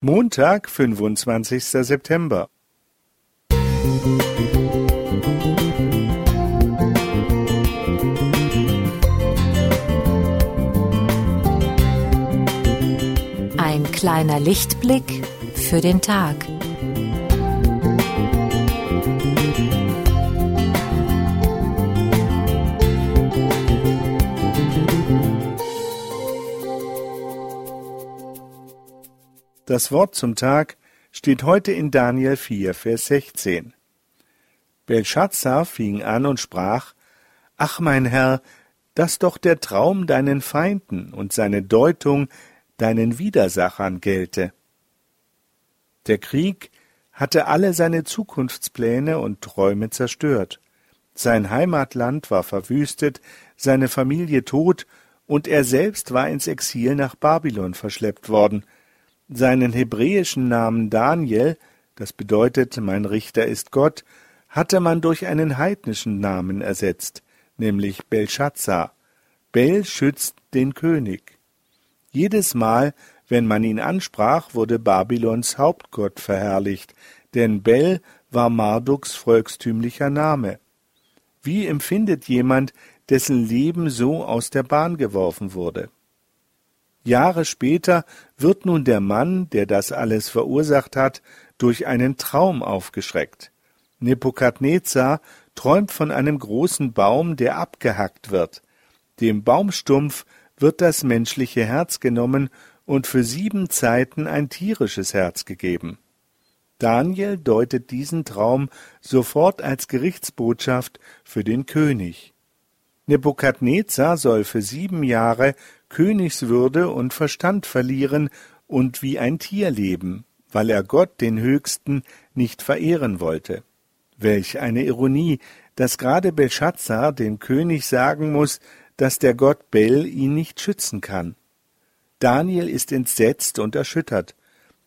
Montag, fünfundzwanzigster September. Ein kleiner Lichtblick für den Tag. Das Wort zum Tag steht heute in Daniel 4, Vers 16. Belshazzar fing an und sprach, Ach mein Herr, dass doch der Traum deinen Feinden und seine Deutung deinen Widersachern gelte. Der Krieg hatte alle seine Zukunftspläne und Träume zerstört. Sein Heimatland war verwüstet, seine Familie tot, und er selbst war ins Exil nach Babylon verschleppt worden – seinen hebräischen Namen Daniel, das bedeutet mein Richter ist Gott, hatte man durch einen heidnischen Namen ersetzt, nämlich Belshazzar. Bel schützt den König. Jedes Mal, wenn man ihn ansprach, wurde Babylons Hauptgott verherrlicht, denn Bel war Marduks volkstümlicher Name. Wie empfindet jemand, dessen Leben so aus der Bahn geworfen wurde? Jahre später wird nun der Mann, der das alles verursacht hat, durch einen Traum aufgeschreckt. Nebukadnezar träumt von einem großen Baum, der abgehackt wird. Dem Baumstumpf wird das menschliche Herz genommen und für sieben Zeiten ein tierisches Herz gegeben. Daniel deutet diesen Traum sofort als Gerichtsbotschaft für den König. Nebukadnezar soll für sieben Jahre Königswürde und Verstand verlieren und wie ein Tier leben, weil er Gott, den Höchsten, nicht verehren wollte. Welch eine Ironie, dass gerade Belshazzar dem König sagen muss, dass der Gott Bel ihn nicht schützen kann. Daniel ist entsetzt und erschüttert.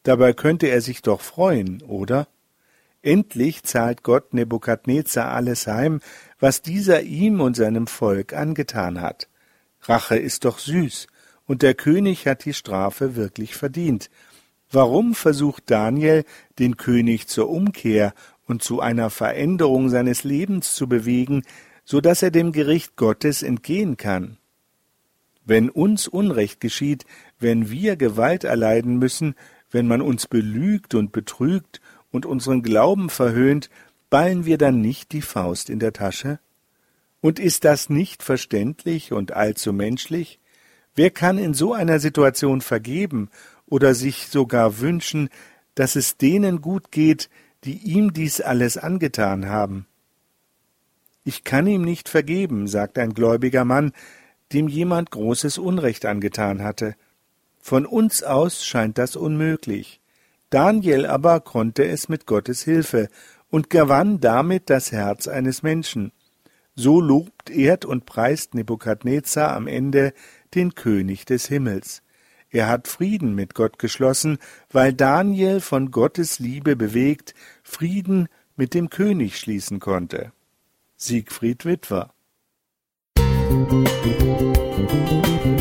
Dabei könnte er sich doch freuen, oder? Endlich zahlt Gott Nebukadnezar alles heim, was dieser ihm und seinem Volk angetan hat. Rache ist doch süß, und der König hat die Strafe wirklich verdient. Warum versucht Daniel, den König zur Umkehr und zu einer Veränderung seines Lebens zu bewegen, so dass er dem Gericht Gottes entgehen kann? Wenn uns Unrecht geschieht, wenn wir Gewalt erleiden müssen, wenn man uns belügt und betrügt und unseren Glauben verhöhnt, ballen wir dann nicht die Faust in der Tasche? Und ist das nicht verständlich und allzu menschlich? Wer kann in so einer Situation vergeben oder sich sogar wünschen, dass es denen gut geht, die ihm dies alles angetan haben? Ich kann ihm nicht vergeben, sagt ein gläubiger Mann, dem jemand großes Unrecht angetan hatte. Von uns aus scheint das unmöglich. Daniel aber konnte es mit Gottes Hilfe und gewann damit das Herz eines Menschen. So lobt, ehrt und preist Nebukadnezar am Ende den König des Himmels. Er hat Frieden mit Gott geschlossen, weil Daniel von Gottes Liebe bewegt Frieden mit dem König schließen konnte. Siegfried Witwer Musik